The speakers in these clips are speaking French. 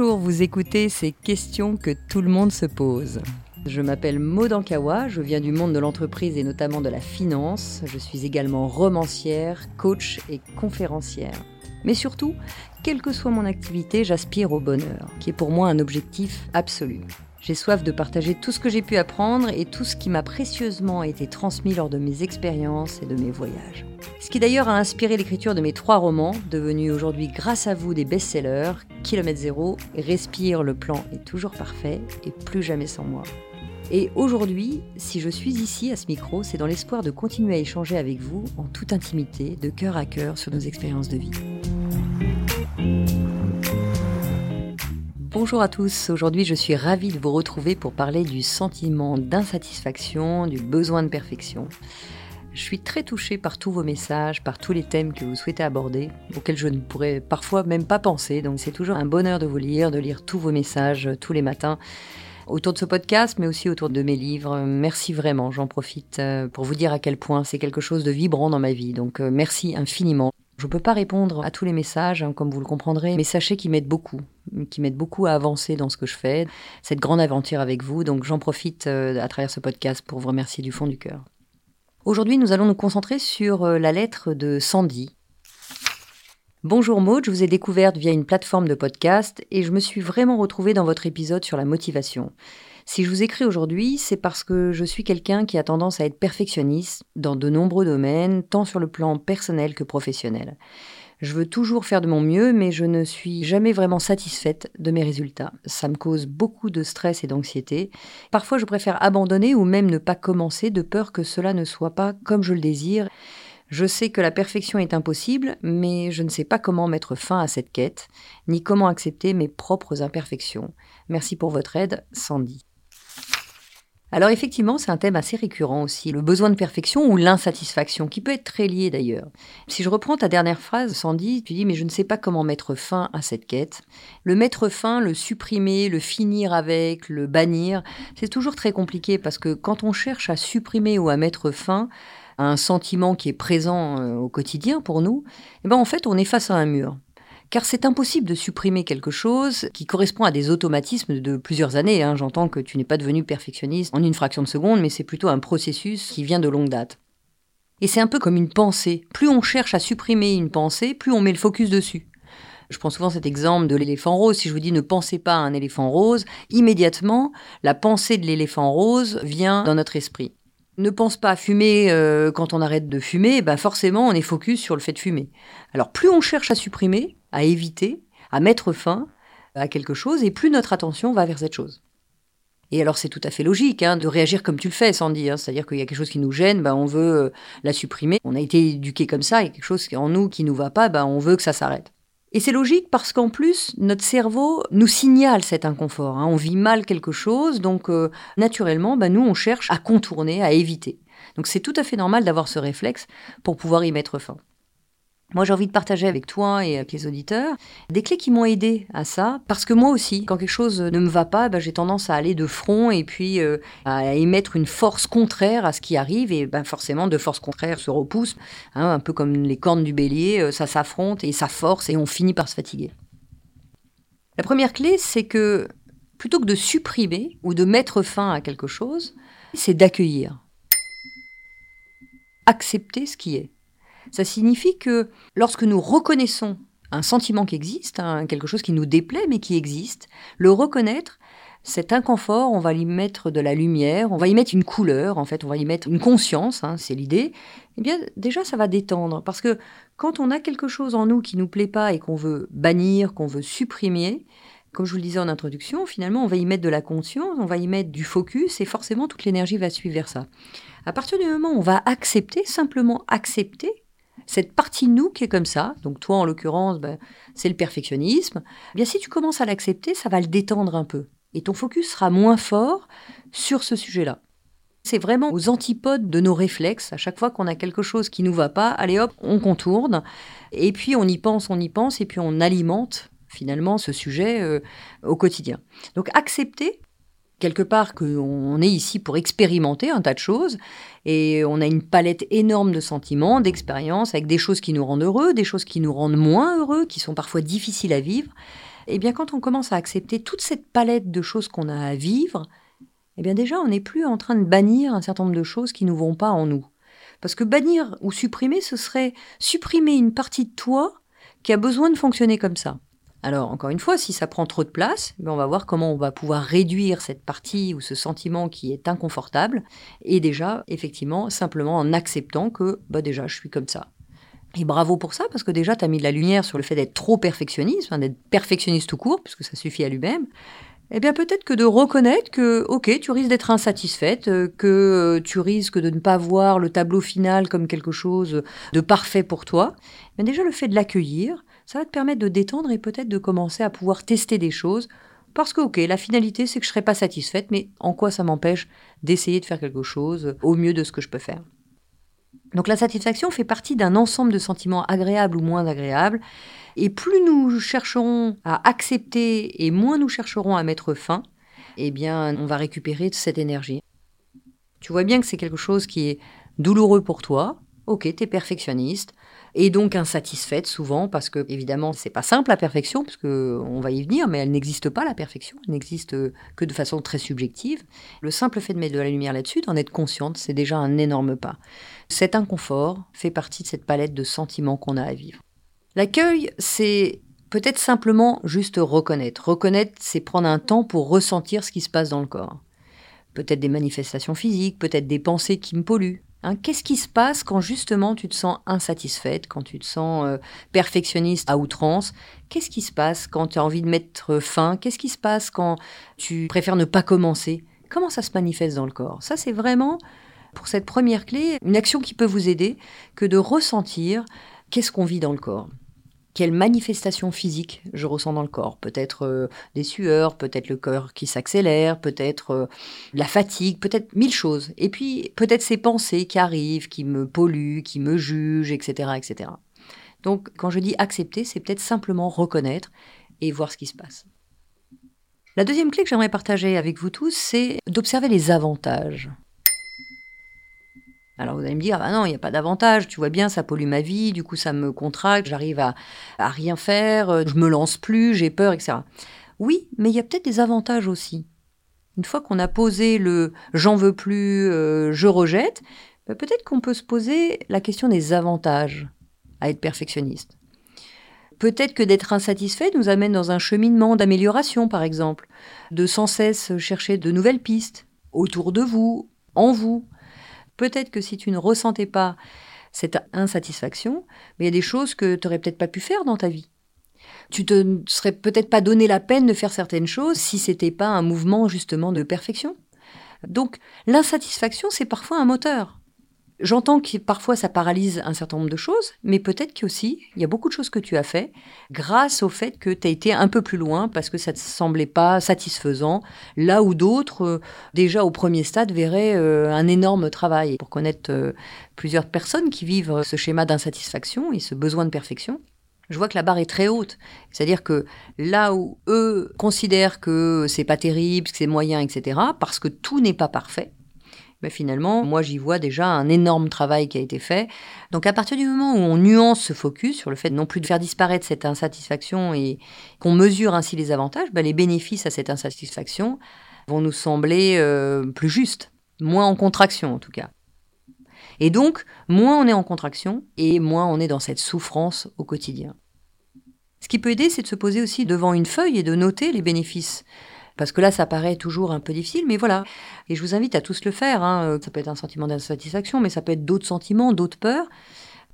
Vous écoutez ces questions que tout le monde se pose. Je m'appelle Maud Ankawa, je viens du monde de l'entreprise et notamment de la finance. Je suis également romancière, coach et conférencière. Mais surtout, quelle que soit mon activité, j'aspire au bonheur, qui est pour moi un objectif absolu. J'ai soif de partager tout ce que j'ai pu apprendre et tout ce qui m'a précieusement été transmis lors de mes expériences et de mes voyages. Ce qui d'ailleurs a inspiré l'écriture de mes trois romans, devenus aujourd'hui grâce à vous des best-sellers, Kilomètre Zéro, Respire, le plan est toujours parfait et plus jamais sans moi. Et aujourd'hui, si je suis ici à ce micro, c'est dans l'espoir de continuer à échanger avec vous en toute intimité, de cœur à cœur sur nos expériences de vie. Bonjour à tous, aujourd'hui je suis ravie de vous retrouver pour parler du sentiment d'insatisfaction, du besoin de perfection. Je suis très touchée par tous vos messages, par tous les thèmes que vous souhaitez aborder, auxquels je ne pourrais parfois même pas penser, donc c'est toujours un bonheur de vous lire, de lire tous vos messages tous les matins autour de ce podcast, mais aussi autour de mes livres. Merci vraiment, j'en profite euh, pour vous dire à quel point c'est quelque chose de vibrant dans ma vie, donc euh, merci infiniment. Je ne peux pas répondre à tous les messages, hein, comme vous le comprendrez, mais sachez qu'ils m'aident beaucoup, qui m'aident beaucoup à avancer dans ce que je fais, cette grande aventure avec vous. Donc j'en profite euh, à travers ce podcast pour vous remercier du fond du cœur. Aujourd'hui, nous allons nous concentrer sur euh, la lettre de Sandy. Bonjour Maud, je vous ai découverte via une plateforme de podcast et je me suis vraiment retrouvée dans votre épisode sur la motivation. Si je vous écris aujourd'hui, c'est parce que je suis quelqu'un qui a tendance à être perfectionniste dans de nombreux domaines, tant sur le plan personnel que professionnel. Je veux toujours faire de mon mieux, mais je ne suis jamais vraiment satisfaite de mes résultats. Ça me cause beaucoup de stress et d'anxiété. Parfois, je préfère abandonner ou même ne pas commencer de peur que cela ne soit pas comme je le désire. Je sais que la perfection est impossible, mais je ne sais pas comment mettre fin à cette quête, ni comment accepter mes propres imperfections. Merci pour votre aide, Sandy. Alors effectivement, c'est un thème assez récurrent aussi, le besoin de perfection ou l'insatisfaction, qui peut être très lié d'ailleurs. Si je reprends ta dernière phrase, Sandy, tu dis mais je ne sais pas comment mettre fin à cette quête. Le mettre fin, le supprimer, le finir avec, le bannir, c'est toujours très compliqué parce que quand on cherche à supprimer ou à mettre fin à un sentiment qui est présent euh, au quotidien pour nous, eh ben en fait on est face à un mur car c'est impossible de supprimer quelque chose qui correspond à des automatismes de plusieurs années. Hein. J'entends que tu n'es pas devenu perfectionniste en une fraction de seconde, mais c'est plutôt un processus qui vient de longue date. Et c'est un peu comme une pensée. Plus on cherche à supprimer une pensée, plus on met le focus dessus. Je prends souvent cet exemple de l'éléphant rose. Si je vous dis ne pensez pas à un éléphant rose, immédiatement, la pensée de l'éléphant rose vient dans notre esprit ne pense pas à fumer euh, quand on arrête de fumer, ben forcément on est focus sur le fait de fumer. Alors plus on cherche à supprimer, à éviter, à mettre fin à quelque chose, et plus notre attention va vers cette chose. Et alors c'est tout à fait logique hein, de réagir comme tu le fais, Sandy. Hein, C'est-à-dire qu'il y a quelque chose qui nous gêne, ben, on veut euh, la supprimer. On a été éduqué comme ça, a quelque chose en nous qui nous va pas, ben, on veut que ça s'arrête. Et c'est logique parce qu'en plus, notre cerveau nous signale cet inconfort. Hein. On vit mal quelque chose, donc euh, naturellement, bah, nous, on cherche à contourner, à éviter. Donc c'est tout à fait normal d'avoir ce réflexe pour pouvoir y mettre fin. Moi, j'ai envie de partager avec toi et avec les auditeurs des clés qui m'ont aidé à ça, parce que moi aussi, quand quelque chose ne me va pas, ben, j'ai tendance à aller de front et puis euh, à émettre une force contraire à ce qui arrive, et ben, forcément, de force contraire se repousse, hein, un peu comme les cornes du bélier, euh, ça s'affronte et ça force et on finit par se fatiguer. La première clé, c'est que plutôt que de supprimer ou de mettre fin à quelque chose, c'est d'accueillir. Accepter ce qui est. Ça signifie que lorsque nous reconnaissons un sentiment qui existe, quelque chose qui nous déplaît mais qui existe, le reconnaître, cet inconfort, on va y mettre de la lumière, on va y mettre une couleur, en fait, on va y mettre une conscience, hein, c'est l'idée. Eh bien, déjà, ça va détendre, parce que quand on a quelque chose en nous qui nous plaît pas et qu'on veut bannir, qu'on veut supprimer, comme je vous le disais en introduction, finalement, on va y mettre de la conscience, on va y mettre du focus, et forcément, toute l'énergie va suivre ça. À partir du moment où on va accepter, simplement accepter cette partie de nous qui est comme ça, donc toi en l'occurrence, ben, c'est le perfectionnisme, eh bien si tu commences à l'accepter, ça va le détendre un peu. Et ton focus sera moins fort sur ce sujet-là. C'est vraiment aux antipodes de nos réflexes. À chaque fois qu'on a quelque chose qui nous va pas, allez hop, on contourne. Et puis on y pense, on y pense, et puis on alimente finalement ce sujet euh, au quotidien. Donc accepter quelque part qu'on est ici pour expérimenter un tas de choses et on a une palette énorme de sentiments, d'expériences avec des choses qui nous rendent heureux, des choses qui nous rendent moins heureux, qui sont parfois difficiles à vivre. eh bien quand on commence à accepter toute cette palette de choses qu'on a à vivre, eh bien déjà on n'est plus en train de bannir un certain nombre de choses qui ne vont pas en nous. Parce que bannir ou supprimer, ce serait supprimer une partie de toi qui a besoin de fonctionner comme ça. Alors, encore une fois, si ça prend trop de place, ben, on va voir comment on va pouvoir réduire cette partie ou ce sentiment qui est inconfortable. Et déjà, effectivement, simplement en acceptant que, bah déjà, je suis comme ça. Et bravo pour ça, parce que déjà, tu as mis de la lumière sur le fait d'être trop perfectionniste, d'être perfectionniste tout court, puisque ça suffit à lui-même. Eh bien, peut-être que de reconnaître que, ok, tu risques d'être insatisfaite, euh, que euh, tu risques de ne pas voir le tableau final comme quelque chose de parfait pour toi. Mais déjà, le fait de l'accueillir, ça va te permettre de détendre et peut-être de commencer à pouvoir tester des choses. Parce que, ok, la finalité, c'est que je ne serai pas satisfaite, mais en quoi ça m'empêche d'essayer de faire quelque chose au mieux de ce que je peux faire? Donc la satisfaction fait partie d'un ensemble de sentiments agréables ou moins agréables, et plus nous chercherons à accepter et moins nous chercherons à mettre fin, eh bien on va récupérer cette énergie. Tu vois bien que c'est quelque chose qui est douloureux pour toi, ok, tu es perfectionniste, et donc insatisfaite souvent parce que évidemment c'est pas simple la perfection puisque on va y venir mais elle n'existe pas la perfection. Elle n'existe que de façon très subjective. Le simple fait de mettre de la lumière là-dessus d'en être consciente c'est déjà un énorme pas. Cet inconfort fait partie de cette palette de sentiments qu'on a à vivre. L'accueil c'est peut-être simplement juste reconnaître. Reconnaître c'est prendre un temps pour ressentir ce qui se passe dans le corps. Peut-être des manifestations physiques peut-être des pensées qui me polluent Hein, qu'est-ce qui se passe quand justement tu te sens insatisfaite, quand tu te sens euh, perfectionniste à outrance? Qu'est-ce qui se passe quand tu as envie de mettre fin? Qu'est-ce qui se passe quand tu préfères ne pas commencer? Comment ça se manifeste dans le corps? Ça, c'est vraiment, pour cette première clé, une action qui peut vous aider que de ressentir qu'est-ce qu'on vit dans le corps quelles manifestations physiques je ressens dans le corps. Peut-être euh, des sueurs, peut-être le cœur qui s'accélère, peut-être euh, la fatigue, peut-être mille choses. Et puis peut-être ces pensées qui arrivent, qui me polluent, qui me jugent, etc. etc. Donc quand je dis accepter, c'est peut-être simplement reconnaître et voir ce qui se passe. La deuxième clé que j'aimerais partager avec vous tous, c'est d'observer les avantages alors vous allez me dire, ah non, il n'y a pas d'avantage, tu vois bien, ça pollue ma vie, du coup ça me contracte, j'arrive à, à rien faire, euh, je me lance plus, j'ai peur, etc. Oui, mais il y a peut-être des avantages aussi. Une fois qu'on a posé le j'en veux plus, euh, je rejette, bah, peut-être qu'on peut se poser la question des avantages à être perfectionniste. Peut-être que d'être insatisfait nous amène dans un cheminement d'amélioration, par exemple, de sans cesse chercher de nouvelles pistes autour de vous, en vous, Peut-être que si tu ne ressentais pas cette insatisfaction, il y a des choses que tu n'aurais peut-être pas pu faire dans ta vie. Tu te serais peut-être pas donné la peine de faire certaines choses si c'était pas un mouvement justement de perfection. Donc l'insatisfaction, c'est parfois un moteur. J'entends que parfois ça paralyse un certain nombre de choses, mais peut-être qu'aussi, il y a beaucoup de choses que tu as fait grâce au fait que tu as été un peu plus loin parce que ça ne te semblait pas satisfaisant, là où d'autres, euh, déjà au premier stade, verraient euh, un énorme travail. Pour connaître euh, plusieurs personnes qui vivent ce schéma d'insatisfaction et ce besoin de perfection, je vois que la barre est très haute. C'est-à-dire que là où eux considèrent que c'est pas terrible, que c'est moyen, etc., parce que tout n'est pas parfait, mais finalement, moi j'y vois déjà un énorme travail qui a été fait. Donc à partir du moment où on nuance ce focus sur le fait non plus de faire disparaître cette insatisfaction et qu'on mesure ainsi les avantages, ben, les bénéfices à cette insatisfaction vont nous sembler euh, plus justes, moins en contraction en tout cas. Et donc, moins on est en contraction et moins on est dans cette souffrance au quotidien. Ce qui peut aider, c'est de se poser aussi devant une feuille et de noter les bénéfices. Parce que là, ça paraît toujours un peu difficile, mais voilà. Et je vous invite à tous le faire. Hein. Ça peut être un sentiment d'insatisfaction, mais ça peut être d'autres sentiments, d'autres peurs.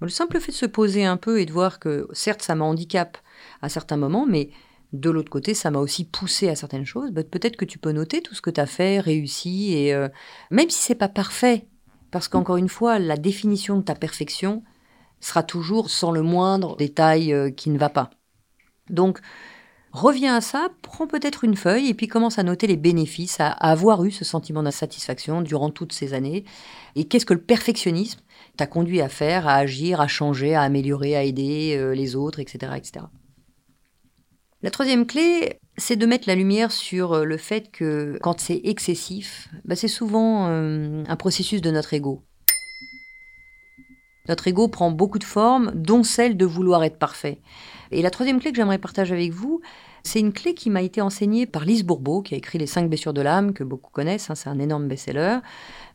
Le simple fait de se poser un peu et de voir que, certes, ça m'a handicap à certains moments, mais de l'autre côté, ça m'a aussi poussé à certaines choses. Bah, peut-être que tu peux noter tout ce que tu as fait, réussi, et euh, même si c'est pas parfait, parce qu'encore une fois, la définition de ta perfection sera toujours sans le moindre détail euh, qui ne va pas. Donc, Reviens à ça, prends peut-être une feuille et puis commence à noter les bénéfices à, avoir eu ce sentiment d'insatisfaction durant toutes ces années. Et qu'est-ce que le perfectionnisme t'a conduit à faire, à agir, à changer, à améliorer, à aider euh, les autres, etc., etc. La troisième clé, c'est de mettre la lumière sur euh, le fait que quand c'est excessif, bah, c'est souvent euh, un processus de notre ego. Notre ego prend beaucoup de formes, dont celle de vouloir être parfait. Et la troisième clé que j'aimerais partager avec vous, C'est une clé qui m'a été enseignée par Lise Bourbeau, qui a écrit Les cinq blessures de l'âme, que beaucoup connaissent, hein, c'est un énorme best-seller.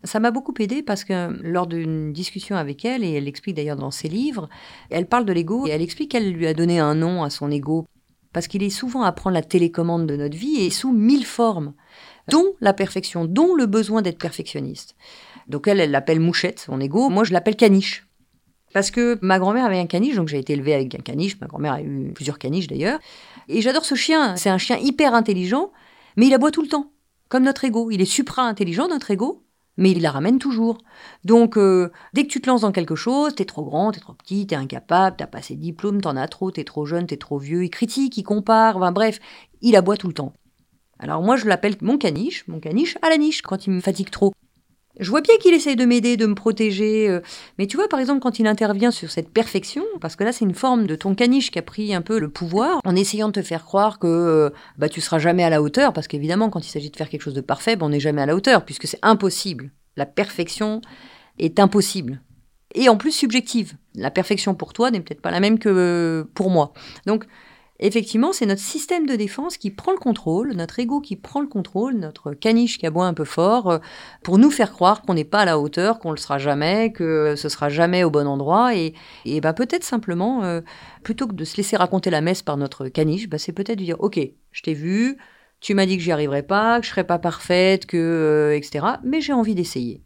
Ça m'a beaucoup aidé parce que lors d'une discussion avec elle, et elle l'explique d'ailleurs dans ses livres, elle parle de l'ego et elle explique qu'elle lui a donné un nom à son ego parce qu'il est souvent à prendre la télécommande de notre vie et sous mille formes, dont la perfection, dont le besoin d'être perfectionniste. Donc elle, elle l'appelle mouchette, son ego. Moi, je l'appelle caniche. Parce que ma grand-mère avait un caniche, donc j'ai été élevée avec un caniche. Ma grand-mère a eu plusieurs caniches d'ailleurs. Et j'adore ce chien. C'est un chien hyper intelligent, mais il aboie tout le temps, comme notre ego. Il est supra-intelligent, notre ego, mais il la ramène toujours. Donc, euh, dès que tu te lances dans quelque chose, t'es trop grand, t'es trop petit, t'es incapable, t'as pas assez diplômes, t'en as trop, t'es trop jeune, t'es trop vieux, il critique, il compare, enfin bref, il aboie tout le temps. Alors moi, je l'appelle mon caniche, mon caniche à la niche quand il me fatigue trop. Je vois bien qu'il essaye de m'aider, de me protéger. Euh, mais tu vois, par exemple, quand il intervient sur cette perfection, parce que là, c'est une forme de ton caniche qui a pris un peu le pouvoir, en essayant de te faire croire que euh, bah, tu seras jamais à la hauteur, parce qu'évidemment, quand il s'agit de faire quelque chose de parfait, bah, on n'est jamais à la hauteur, puisque c'est impossible. La perfection est impossible. Et en plus subjective. La perfection pour toi n'est peut-être pas la même que pour moi. Donc, effectivement, c'est notre système de défense qui prend le contrôle, notre ego qui prend le contrôle, notre caniche qui aboie un peu fort, euh, pour nous faire croire qu'on n'est pas à la hauteur, qu'on le sera jamais, que ce sera jamais au bon endroit. Et, bah, peut-être simplement, euh, plutôt que de se laisser raconter la messe par notre caniche, bah, c'est peut-être de dire, OK, je t'ai vu, tu m'as dit que j'y arriverais pas, que je serais pas parfaite, que, euh, etc. Mais j'ai envie d'essayer.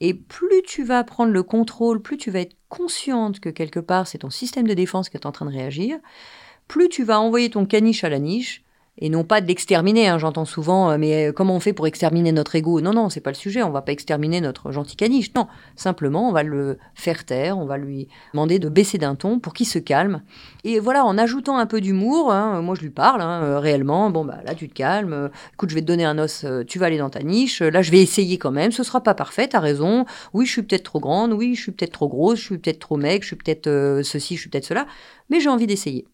Et plus tu vas prendre le contrôle, plus tu vas être consciente que quelque part c'est ton système de défense qui est en train de réagir, plus tu vas envoyer ton caniche à la niche, et non pas de l'exterminer. Hein, j'entends souvent, euh, mais euh, comment on fait pour exterminer notre ego? Non, non, c'est pas le sujet. On va pas exterminer notre gentil caniche. Non, simplement, on va le faire taire. On va lui demander de baisser d'un ton pour qu'il se calme. Et voilà, en ajoutant un peu d'humour, hein, moi je lui parle hein, euh, réellement. Bon bah là, tu te calmes. Écoute, je vais te donner un os. tu vas aller dans ta niche. Là, je vais essayer quand même. Ce sera pas parfait. T'as raison. Oui, je suis peut-être trop grande. Oui, je suis peut-être trop grosse. Je suis peut-être trop maigre. Je suis peut-être ceci. Je suis peut-être cela. Mais j'ai envie d'essayer.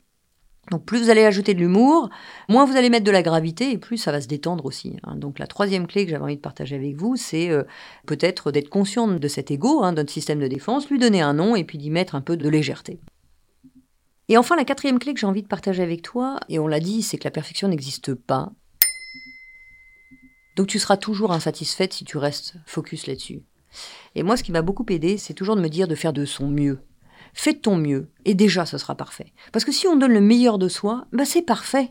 Donc plus vous allez ajouter de l'humour, moins vous allez mettre de la gravité et plus ça va se détendre aussi. Hein. Donc la troisième clé que j'avais envie de partager avec vous, c'est euh, peut-être d'être consciente de cet ego, hein, de notre système de défense, lui donner un nom et puis d'y mettre un peu de légèreté. Et enfin la quatrième clé que j'ai envie de partager avec toi, et on l'a dit, c'est que la perfection n'existe pas. Donc tu seras toujours insatisfaite si tu restes focus là-dessus. Et moi ce qui m'a beaucoup aidé, c'est toujours de me dire de faire de son mieux fais ton mieux, et déjà ce sera parfait. Parce que si on donne le meilleur de soi, bah c'est parfait.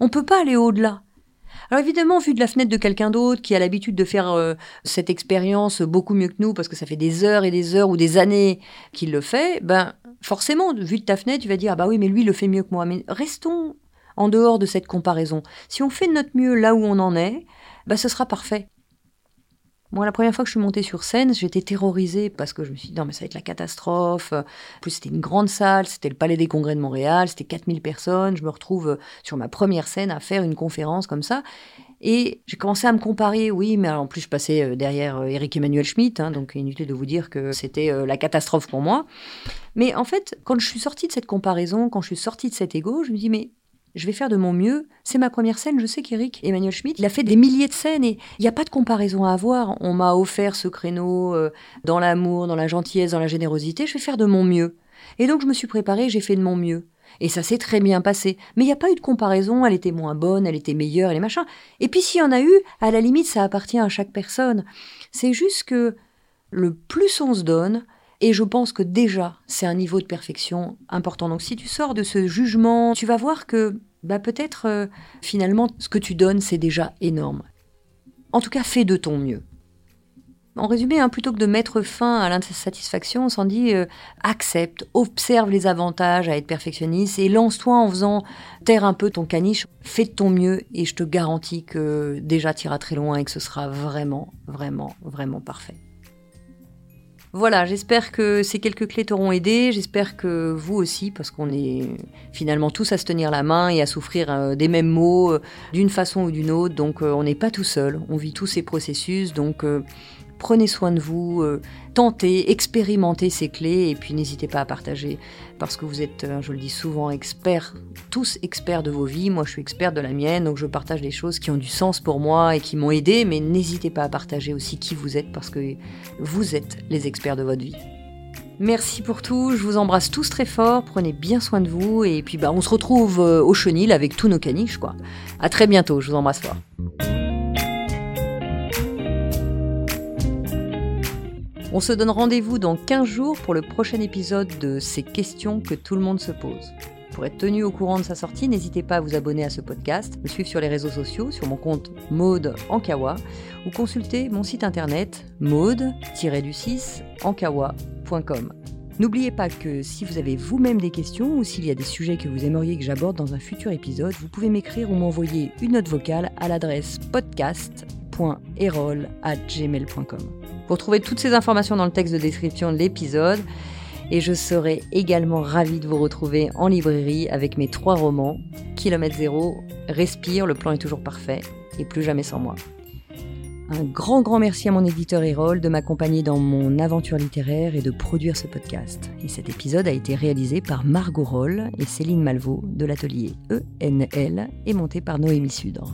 On ne peut pas aller au-delà. Alors évidemment, vu de la fenêtre de quelqu'un d'autre qui a l'habitude de faire euh, cette expérience beaucoup mieux que nous, parce que ça fait des heures et des heures ou des années qu'il le fait, ben forcément, vu de ta fenêtre, tu vas dire ah bah oui, mais lui il le fait mieux que moi. Mais restons en dehors de cette comparaison. Si on fait de notre mieux là où on en est, bah ce sera parfait. Moi, la première fois que je suis montée sur scène, j'étais terrorisée parce que je me suis dit, non, mais ça va être la catastrophe. En plus, c'était une grande salle, c'était le Palais des Congrès de Montréal, c'était 4000 personnes. Je me retrouve euh, sur ma première scène à faire une conférence comme ça. Et j'ai commencé à me comparer, oui, mais en plus, je passais euh, derrière Eric euh, Emmanuel Schmitt, hein, donc inutile de vous dire que c'était la catastrophe pour moi. Mais en fait, quand je suis sortie de cette comparaison, quand je suis sortie de cet ego, je me dis, mais je vais faire de mon mieux. C'est ma première scène. Je sais qu'Eric Emmanuel Schmitt, il a fait des milliers de scènes et il n'y a pas de comparaison à avoir. On m'a offert ce créneau euh, dans l'amour, dans la gentillesse, dans la générosité. Je vais faire de mon mieux. Et donc je me suis préparée, j'ai fait de mon mieux. Et ça s'est très bien passé. Mais il n'y a pas eu de comparaison, elle était moins bonne, elle était meilleure, et les machins. Et puis s'il y en a eu, à la limite, ça appartient à chaque personne. C'est juste que le plus on se donne, et je pense que déjà, c'est un niveau de perfection important. Donc si tu sors de ce jugement, tu vas voir que bah, peut-être euh, finalement ce que tu donnes, c'est déjà énorme. En tout cas, fais de ton mieux. En résumé, hein, plutôt que de mettre fin à l'insatisfaction, on s'en dit accepte, observe les avantages à être perfectionniste et lance-toi en faisant taire un peu ton caniche, fais de ton mieux et je te garantis que déjà tu iras très loin et que ce sera vraiment, vraiment, vraiment parfait. Voilà, j'espère que ces quelques clés t'auront aidé, j'espère que vous aussi, parce qu'on est finalement tous à se tenir la main et à souffrir euh, des mêmes maux euh, d'une façon ou d'une autre, donc euh, on n'est pas tout seul, on vit tous ces processus, donc prenez soin de vous, euh, tentez, expérimentez ces clés et puis n'hésitez pas à partager parce que vous êtes, euh, je le dis souvent, experts, tous experts de vos vies. Moi, je suis experte de la mienne, donc je partage des choses qui ont du sens pour moi et qui m'ont aidé, mais n'hésitez pas à partager aussi qui vous êtes parce que vous êtes les experts de votre vie. Merci pour tout, je vous embrasse tous très fort, prenez bien soin de vous et puis bah on se retrouve euh, au chenil avec tous nos caniches quoi. À très bientôt, je vous embrasse fort. On se donne rendez-vous dans 15 jours pour le prochain épisode de Ces questions que tout le monde se pose. Pour être tenu au courant de sa sortie, n'hésitez pas à vous abonner à ce podcast, me suivre sur les réseaux sociaux, sur mon compte Maude Ankawa, ou consulter mon site internet maude-du6 ankawa.com. N'oubliez pas que si vous avez vous-même des questions ou s'il y a des sujets que vous aimeriez que j'aborde dans un futur épisode, vous pouvez m'écrire ou m'envoyer une note vocale à l'adresse podcast.erol.gmail.com. Vous retrouvez toutes ces informations dans le texte de description de l'épisode et je serai également ravie de vous retrouver en librairie avec mes trois romans Kilomètre zéro, Respire, le plan est toujours parfait et Plus jamais sans moi. Un grand grand merci à mon éditeur Erol de m'accompagner dans mon aventure littéraire et de produire ce podcast. Et cet épisode a été réalisé par Margot Roll et Céline Malvaux de l'atelier ENL et monté par Noémie Sudre.